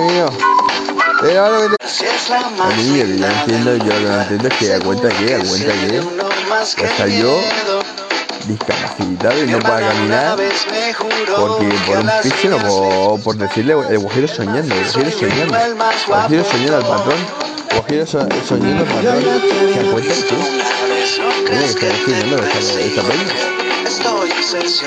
mío. Eh, ahora me... A mí, yo no entiendo, yo lo no entiendo es que da cuenta que, da cuenta que, hasta yo, discapacitado y no pueda caminar, porque por un piso o por, por decirle, el guajiro soñando, el guajiro soñando, el guajiro soñando al patrón, el guajiro soñando al patrón, ¿te das cuenta tú? Mira que está soñando esta, esta peña.